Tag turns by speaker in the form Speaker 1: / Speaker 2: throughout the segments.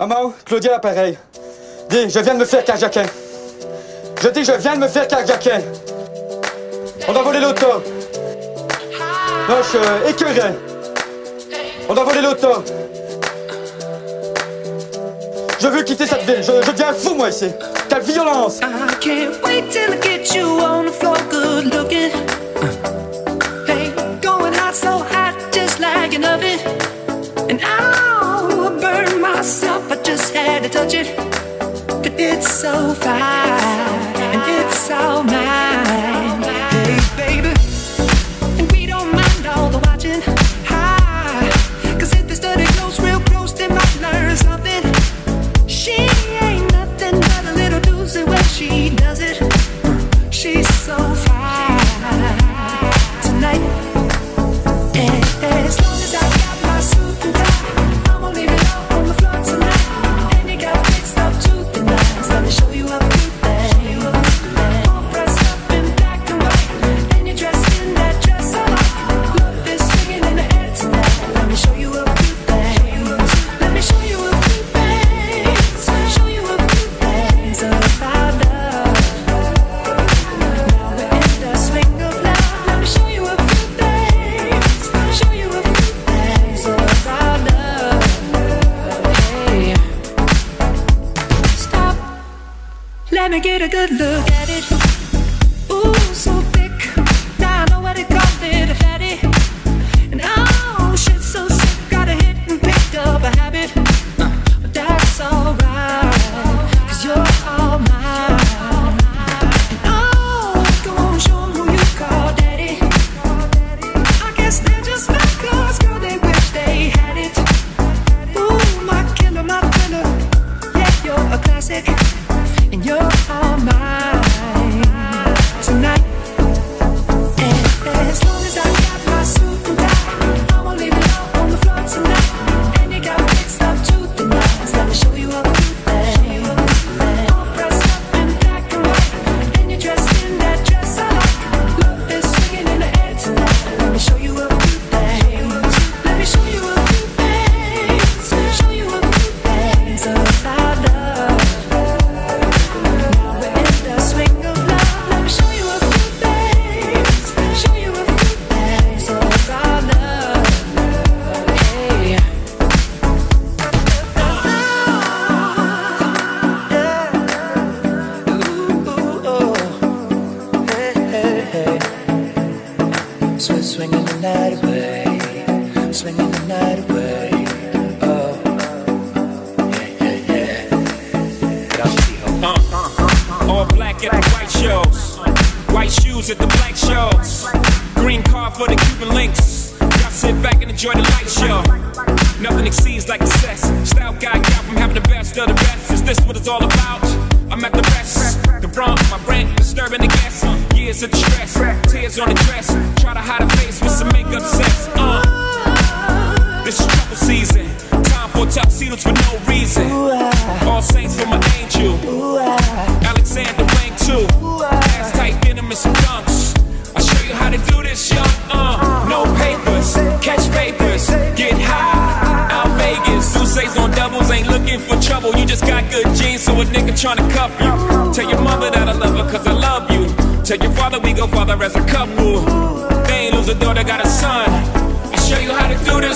Speaker 1: Amao, Claudia l'appareil. Dis, je viens de me faire carjaquer. Je dis, je viens de me faire carjaquer. On a volé l'auto. Non, je suis. On a volé l'auto. Je veux quitter cette ville. Je, je deviens fou, moi, ici. Quelle violence.
Speaker 2: to touch it, but it's so fine and it's so mad.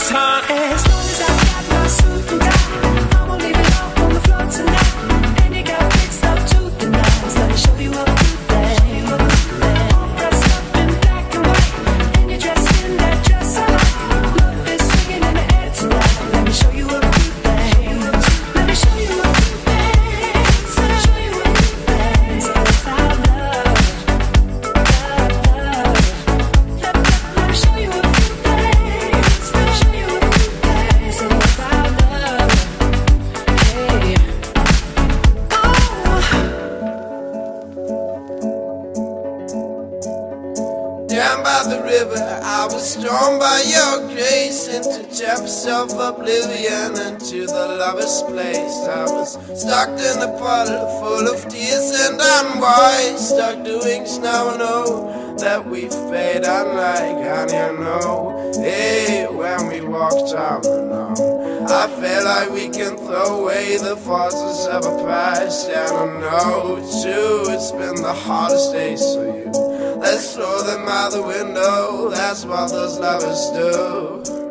Speaker 2: Time hot doings now I know that
Speaker 3: we
Speaker 4: fade unlike and you know. Hey, when we walk down alone I feel like we can throw away the forces of our past. And I know too, it's been the hardest days for you. Let's throw them out the window, that's what those lovers do.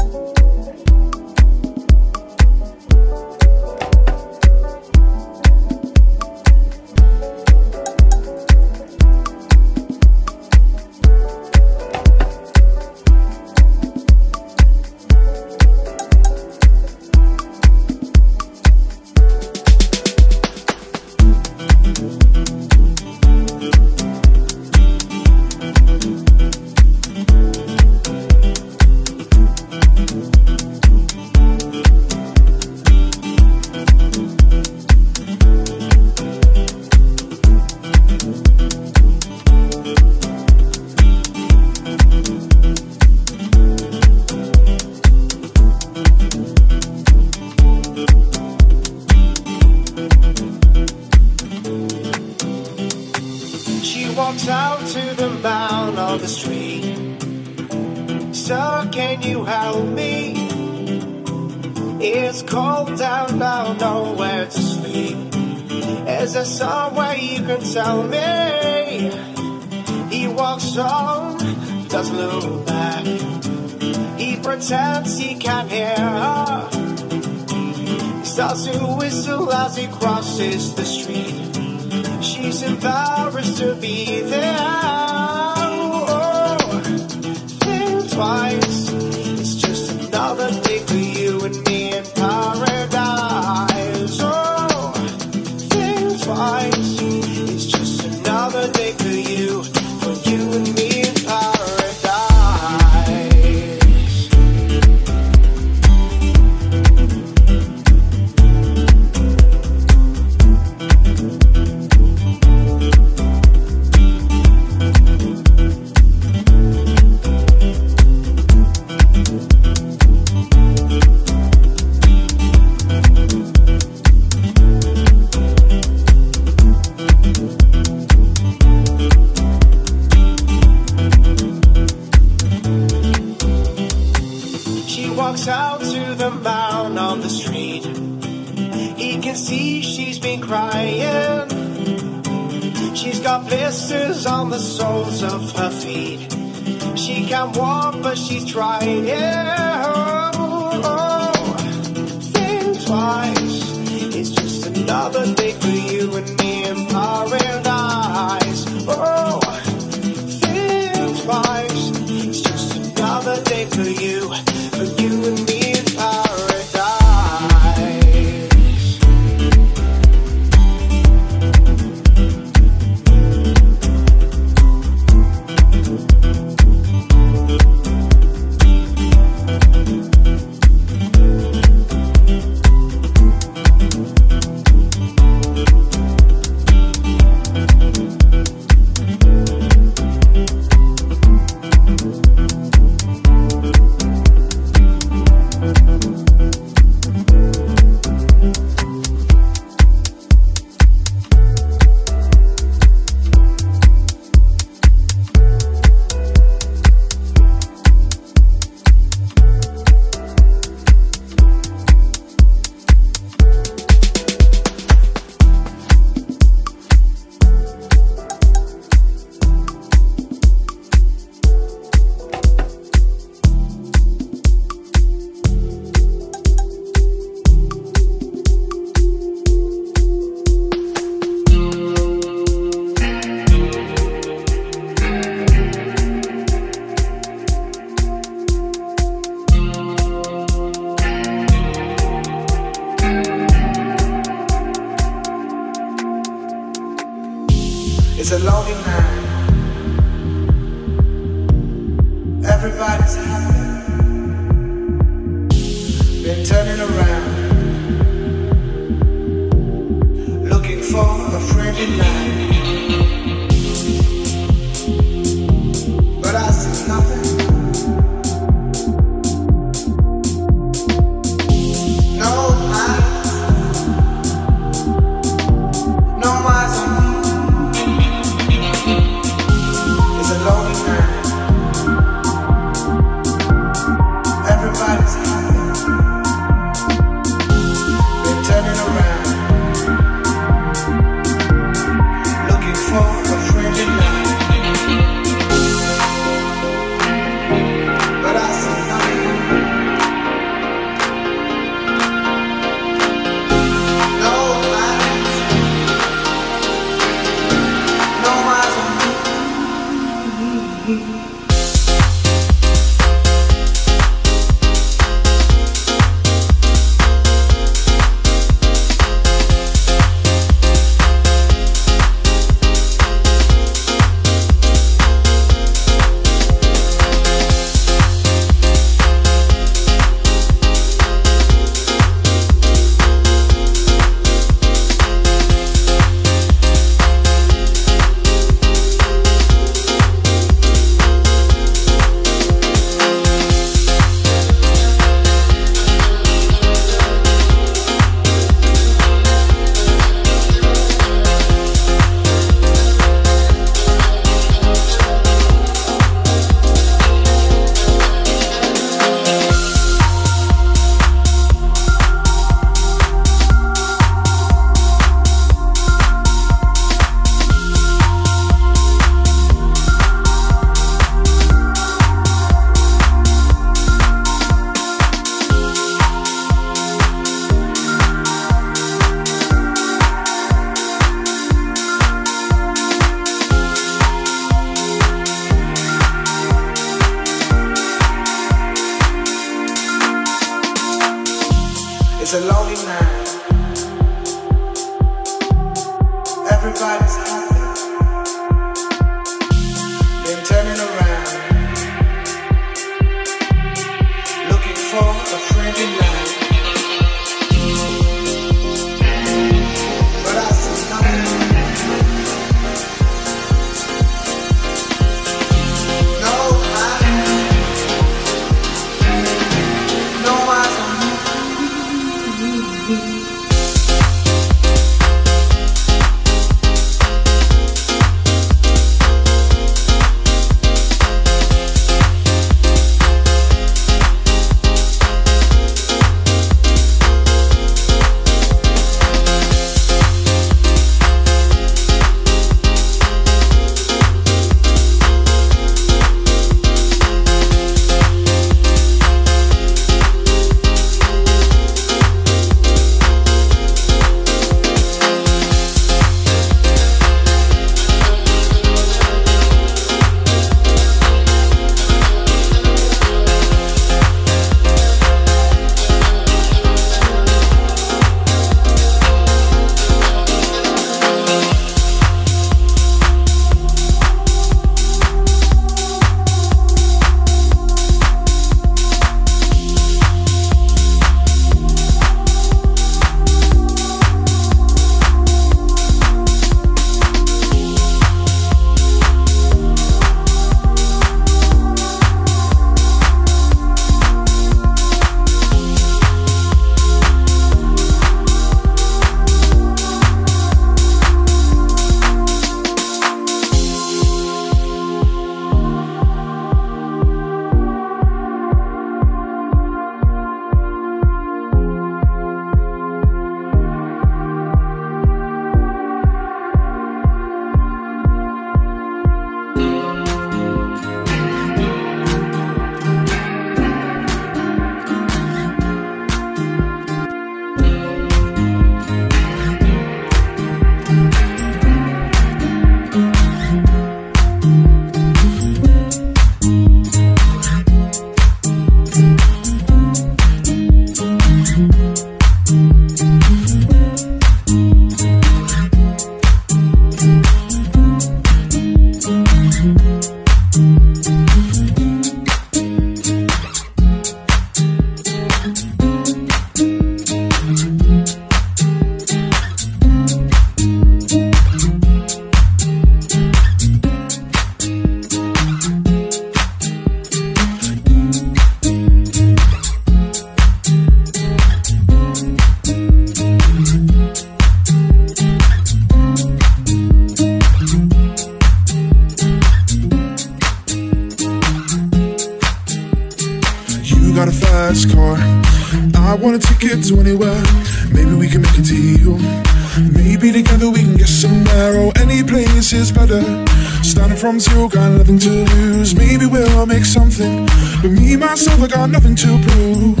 Speaker 5: From zero, got nothing to lose. Maybe we'll make something. But me, myself, I got nothing to prove.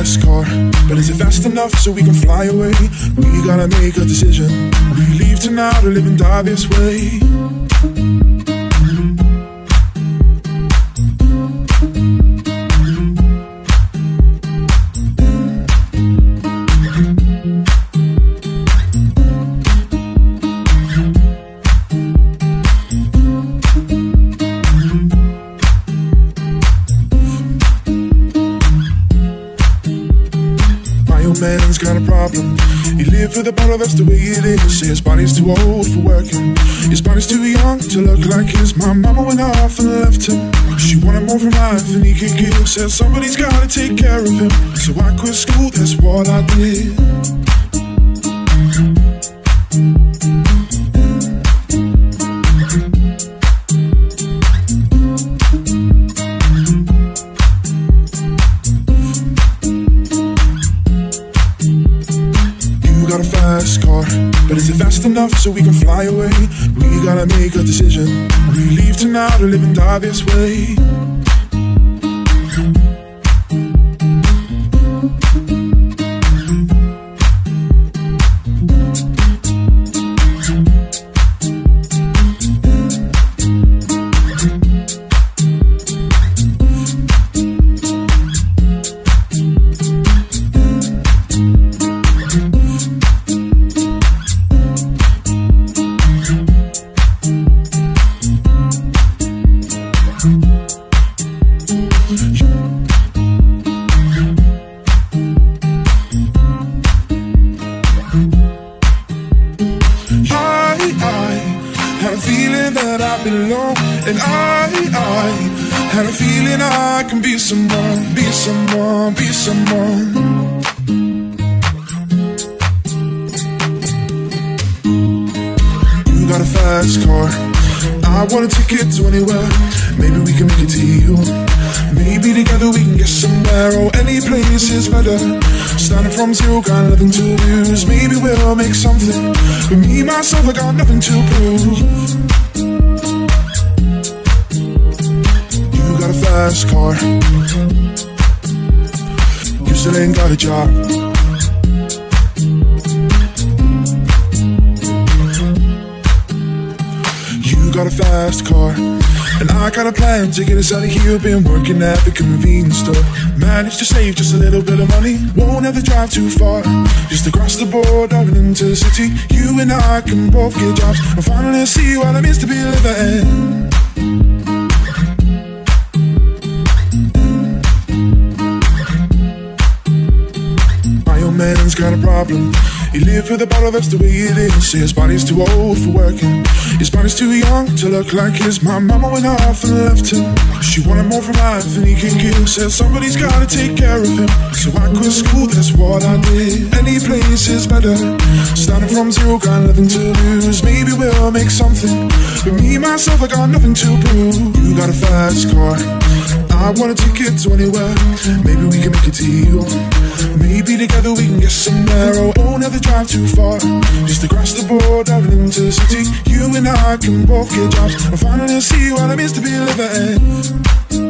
Speaker 5: Car. But is it fast enough so we can fly away? We gotta make a decision. We leave tonight or live and die this way. The bottle, that's the way it is. His body's too old for working. His body's too young to look like his. My mama went off and left him. She wanted more from life than he could give. Said somebody's gotta take care of him. So I quit school, that's what I did. So we can fly away. We gotta make a decision. We leave tonight or live and die this way. Got a fast car. And I got a plan to get us out of here. Been working at the convenience store. Managed to save just a little bit of money. Won't have to drive too far. Just across the board, driving into the city. You and I can both get jobs. And finally see what it means to be living. Man's got a problem. He lived with a bottle, that's the way it is. His body's too old for working. His body's too young to look like his. My mama went off and left him. She wanted more from life than he can give. Said somebody's gotta take care of him. So I quit school, that's what I did. Any place is better. Starting from zero, got nothing to lose. Maybe we'll make something. But me, myself, I got nothing to prove. You got a fast car. I want a ticket to anywhere. Maybe we can make a deal. Maybe together we can get somewhere. Oh, oh won't have to drive too far. Just across the board, driving into the city. You and I can both get jobs and finally see what it means to be living.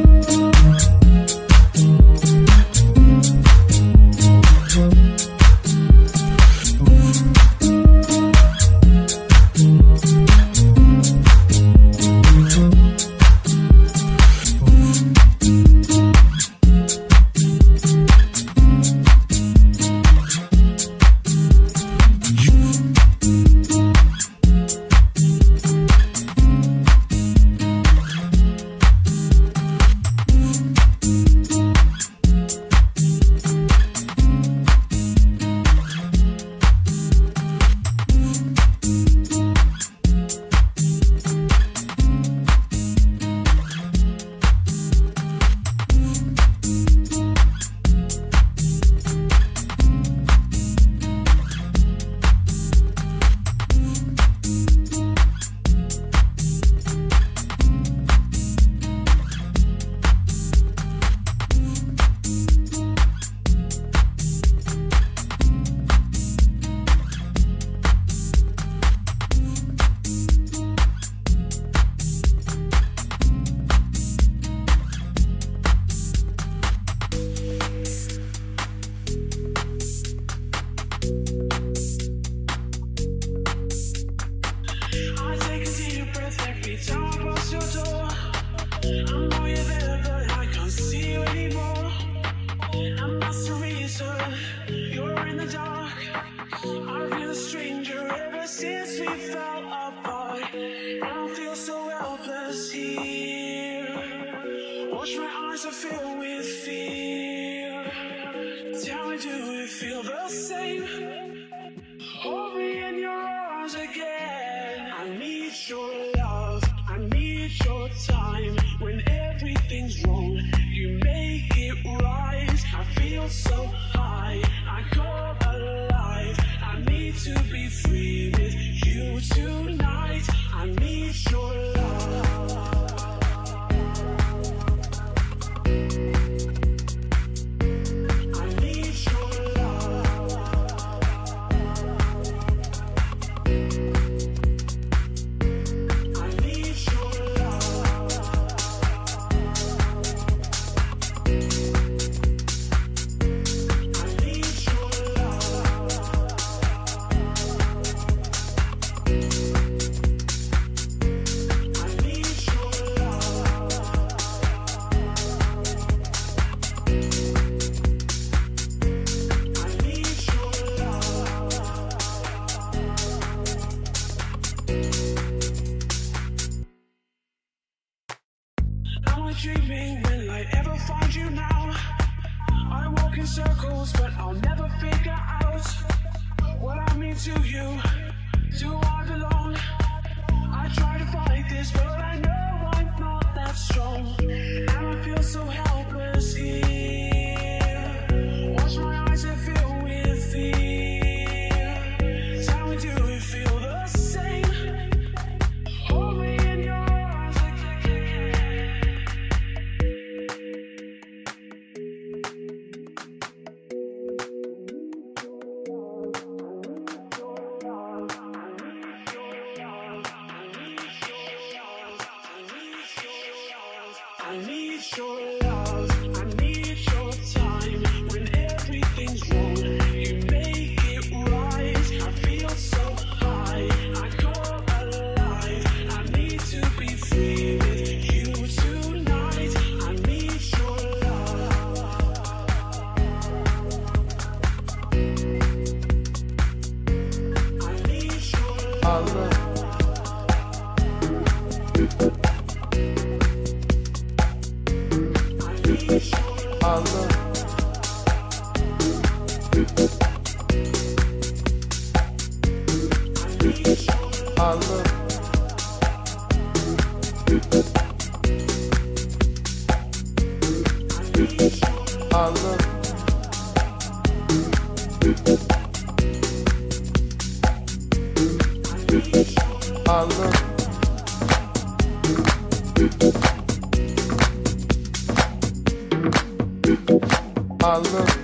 Speaker 6: Sunny.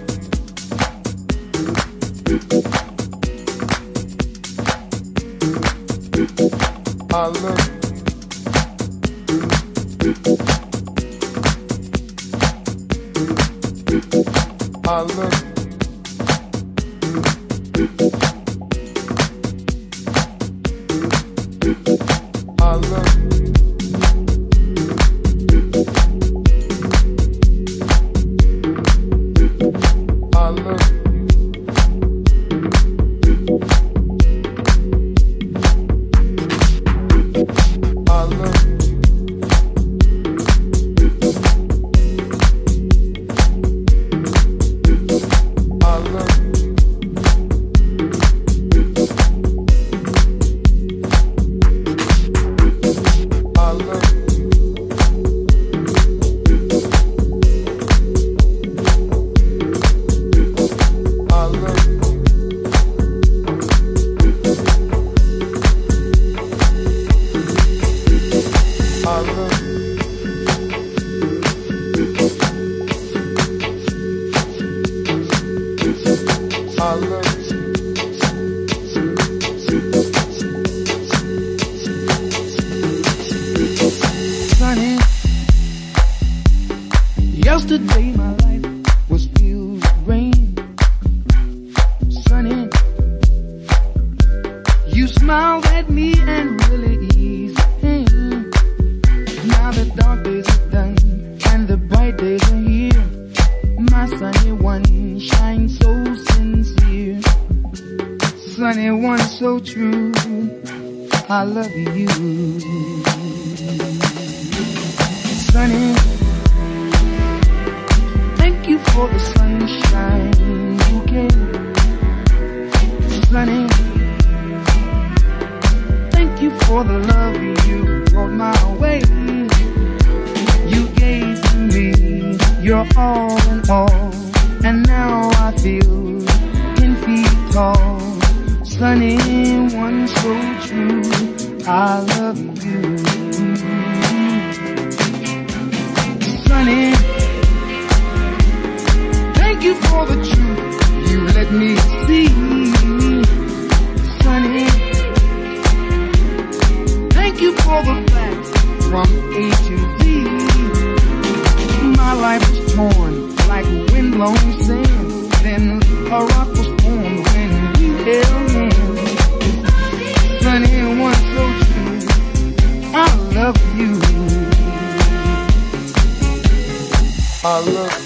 Speaker 6: For the sunshine you gave. Sunny, thank you for the love you brought my way. You gave to me your all in all, and now I feel ten feet tall. Sunny, one so true. I love you. Sunny, you for the truth you let me see. Sunny, thank you for the facts from A to Z. My life was torn like windblown sand. Then a rock was formed when we held hands. Sunny, one so true. I love you. I love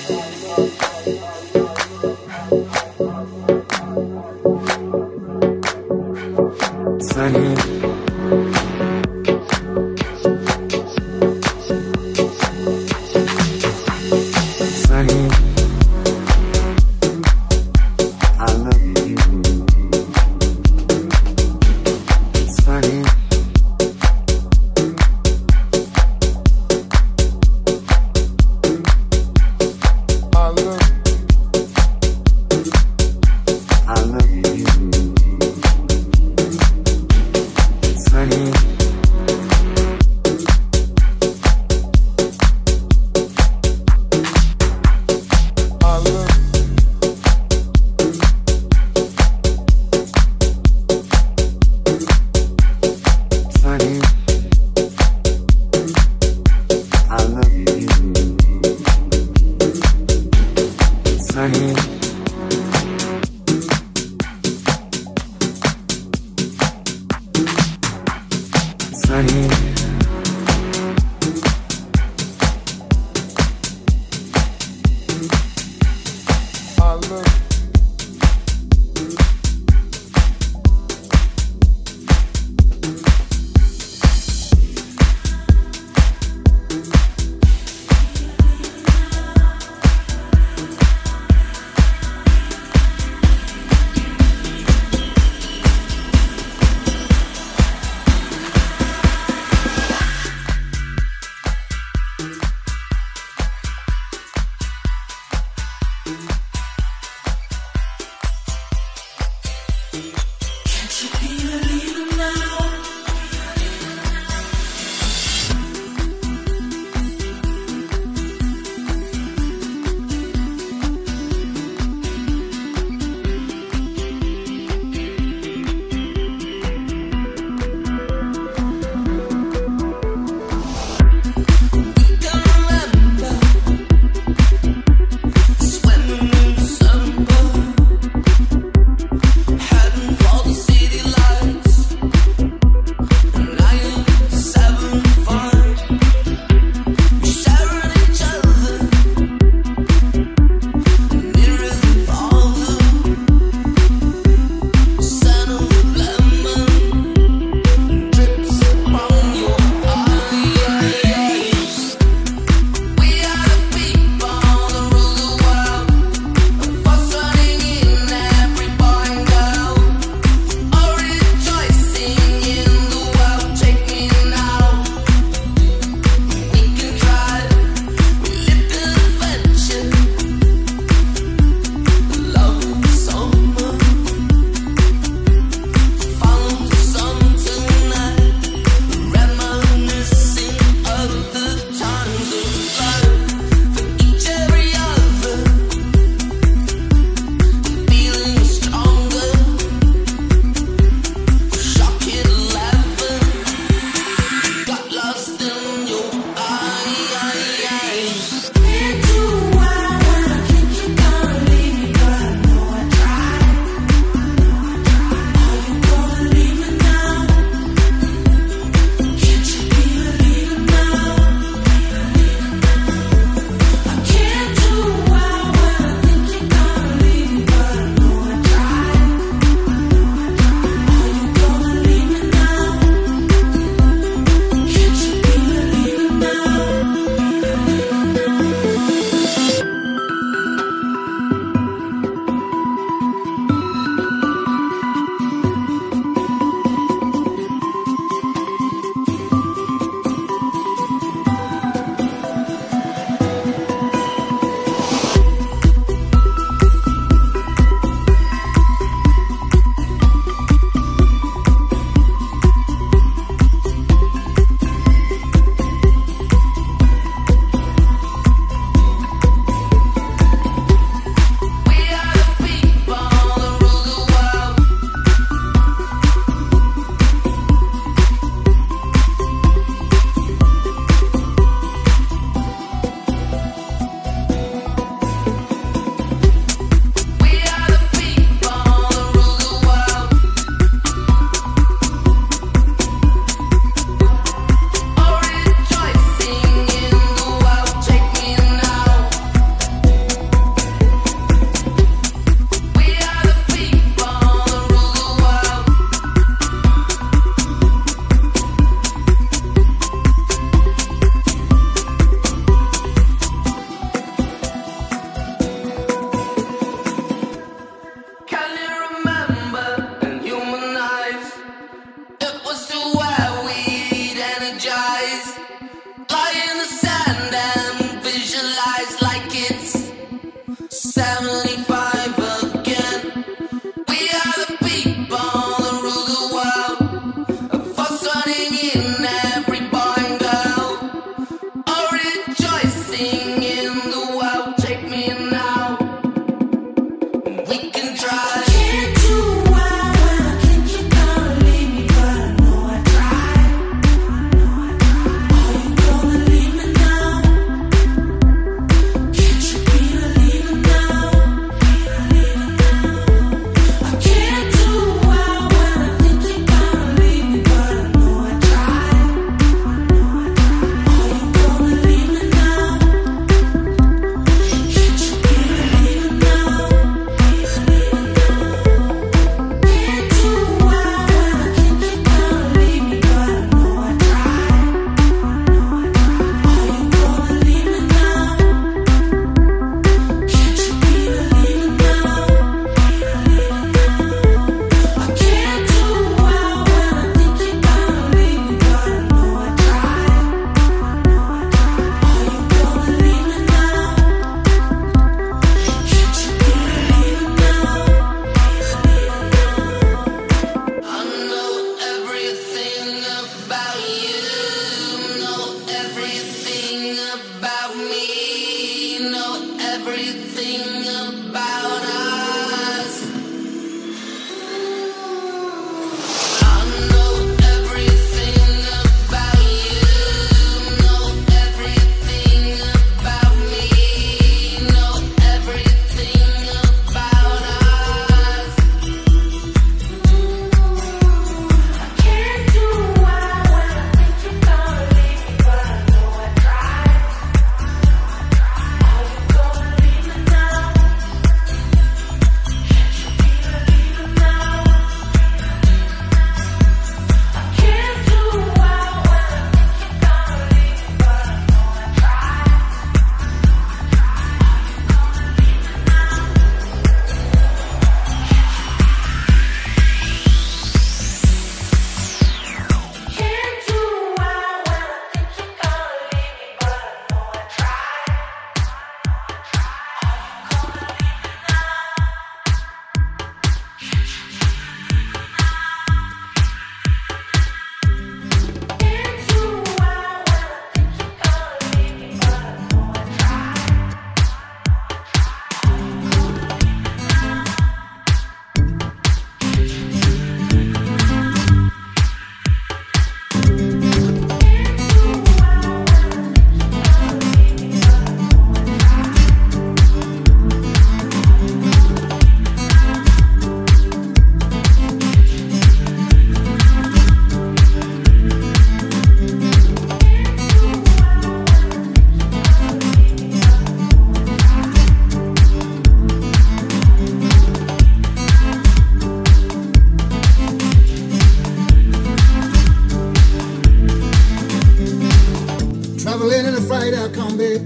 Speaker 7: out corned beef.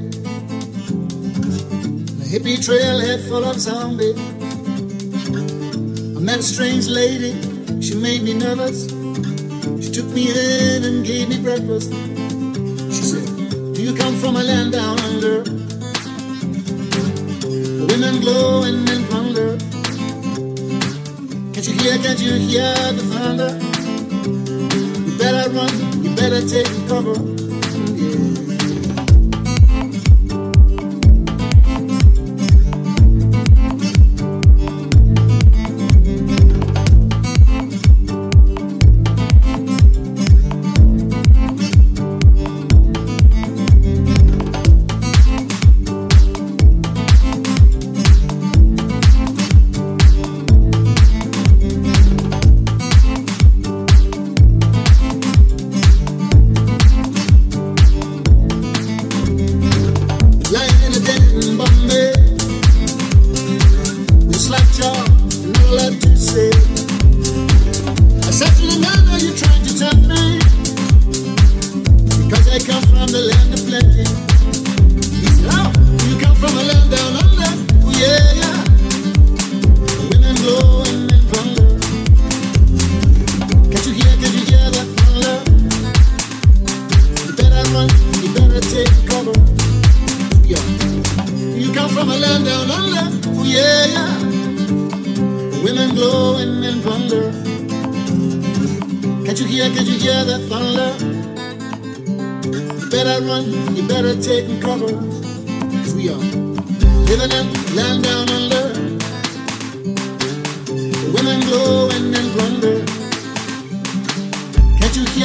Speaker 7: A hippie trailhead full of zombies. I met a strange lady, she made me nervous. She took me in and gave me breakfast. She said, Do you come from a land down under? The women glow and men plunder. Can't you hear, can't you hear the thunder? You better run, you better take cover.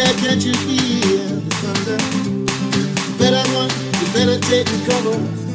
Speaker 7: Hear, can't you hear the thunder? You better run, you better take cover.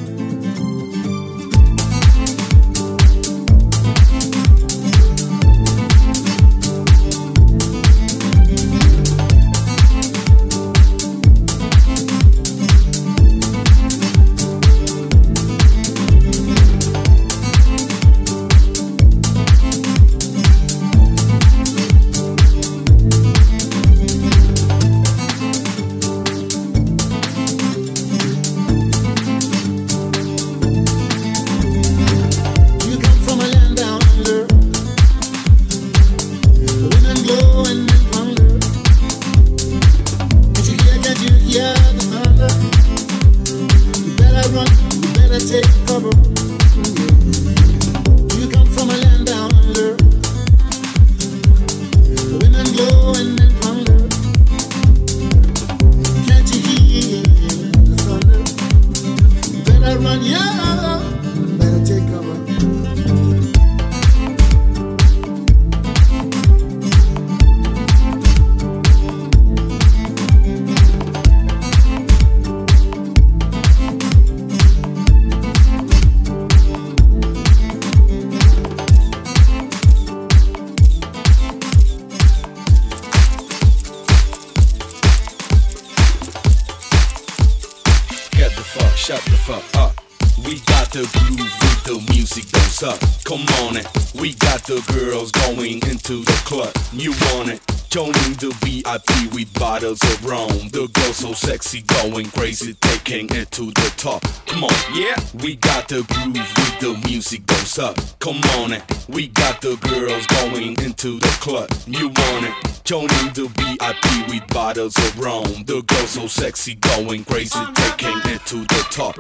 Speaker 8: Girls going into the club. You want it? Joining the VIP with bottles of rum. The girls so sexy, going crazy, taking it to the top.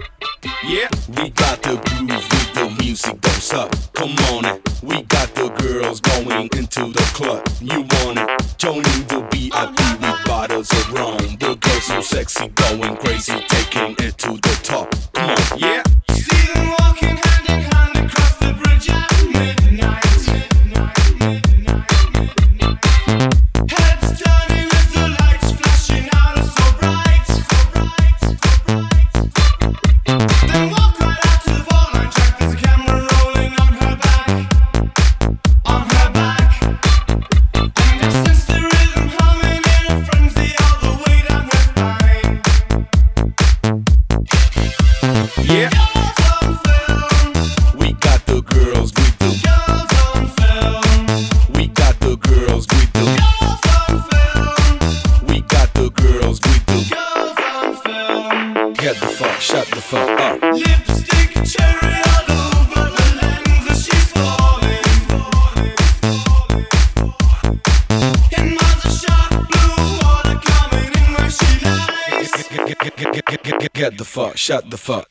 Speaker 8: Yeah, we got the groove with the music goes up. Come on it. We got the girls going into the club. You want it? Joining the VIP with bottles of rum. The girls so sexy, going crazy, taking it to the top. Come on, yeah. Shut the fuck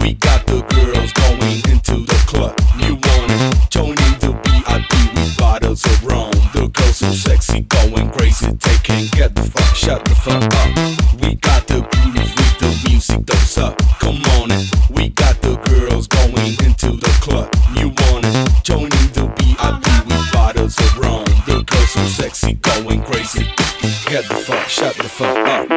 Speaker 8: We got the girls going into the club. You want it? The VIP with bottles of rum. The so sexy, going crazy. Get the fuck, shut the fuck up. We got the with the music, up. Come on it. We got the girls going into the club. You want it? The VIP with bottles of rum. The so sexy, going crazy. Get the fuck, shut the fuck up.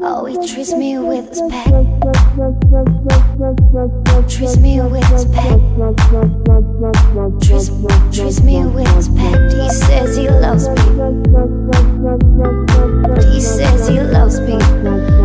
Speaker 9: Oh, he treats me with respect. Treats me with respect. Treats, treats me with respect. He says he loves me. He says he loves me.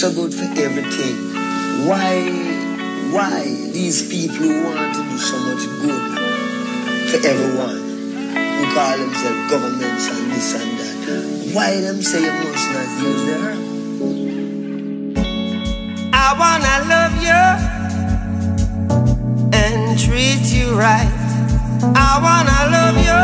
Speaker 10: so good for everything. Why, why these people who want to do so much good for everyone, who call themselves governments and this and that, why them say you must not use the herb?
Speaker 11: I wanna love you and treat you right. I wanna love you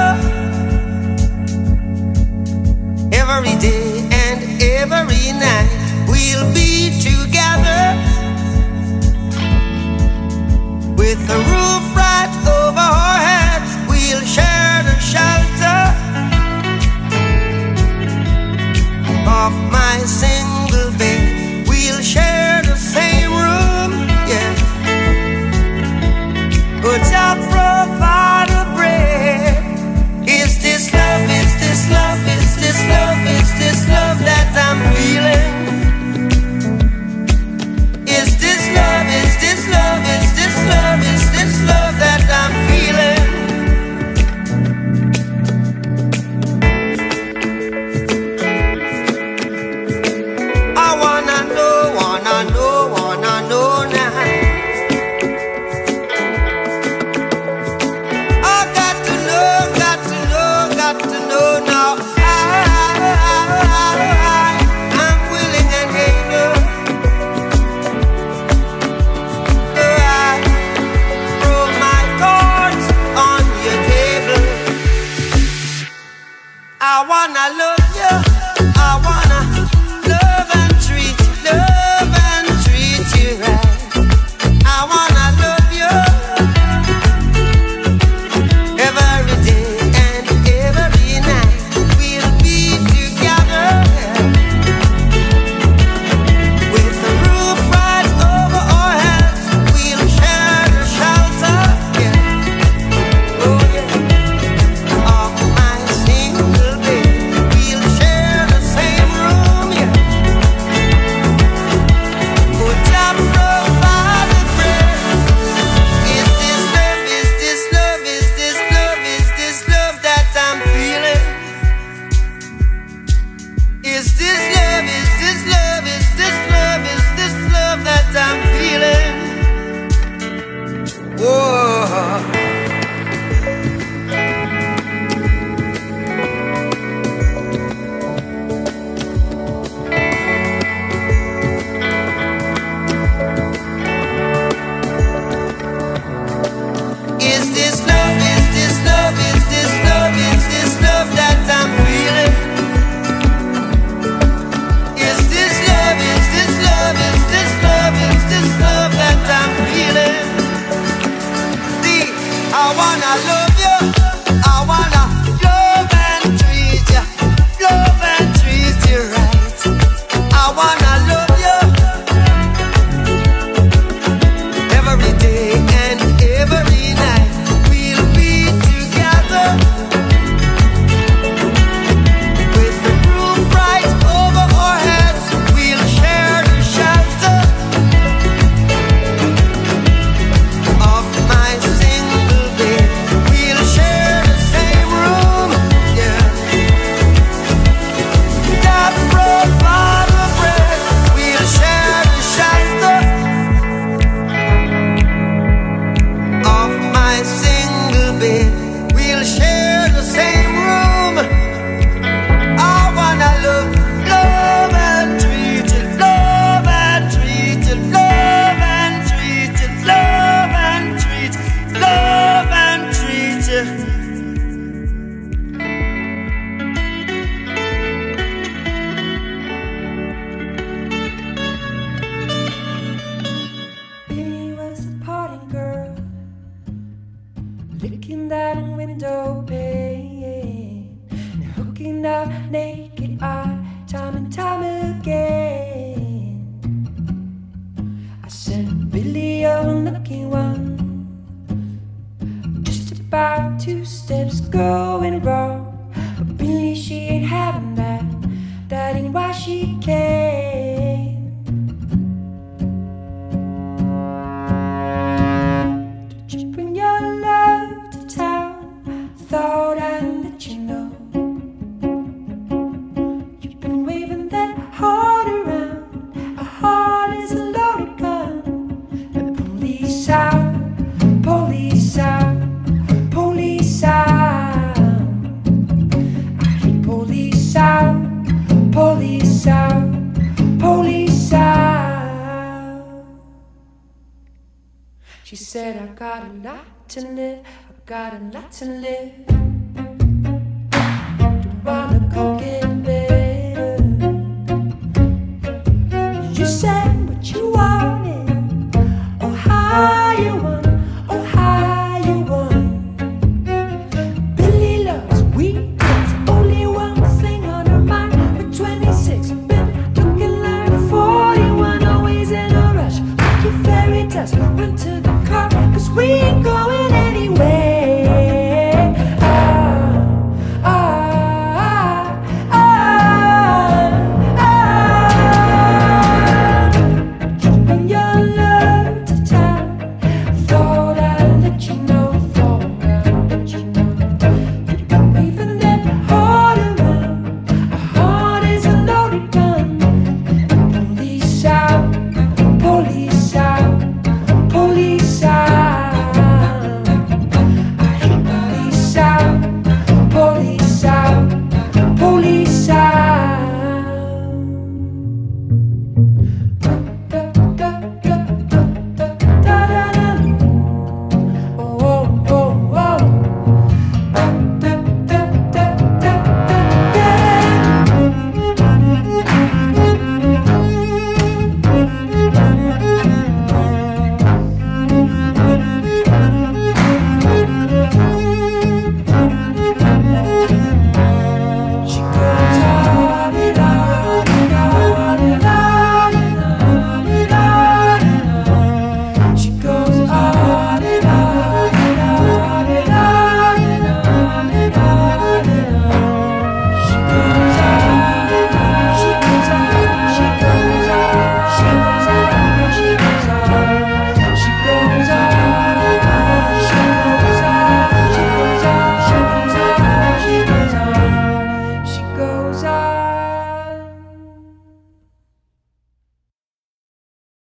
Speaker 11: every day and every night we'll be together with a roof right over our heads. We'll share the shelter of my single bed. not to live. Don't wanna go get better. You
Speaker 2: said what you wanted, or how you wanted.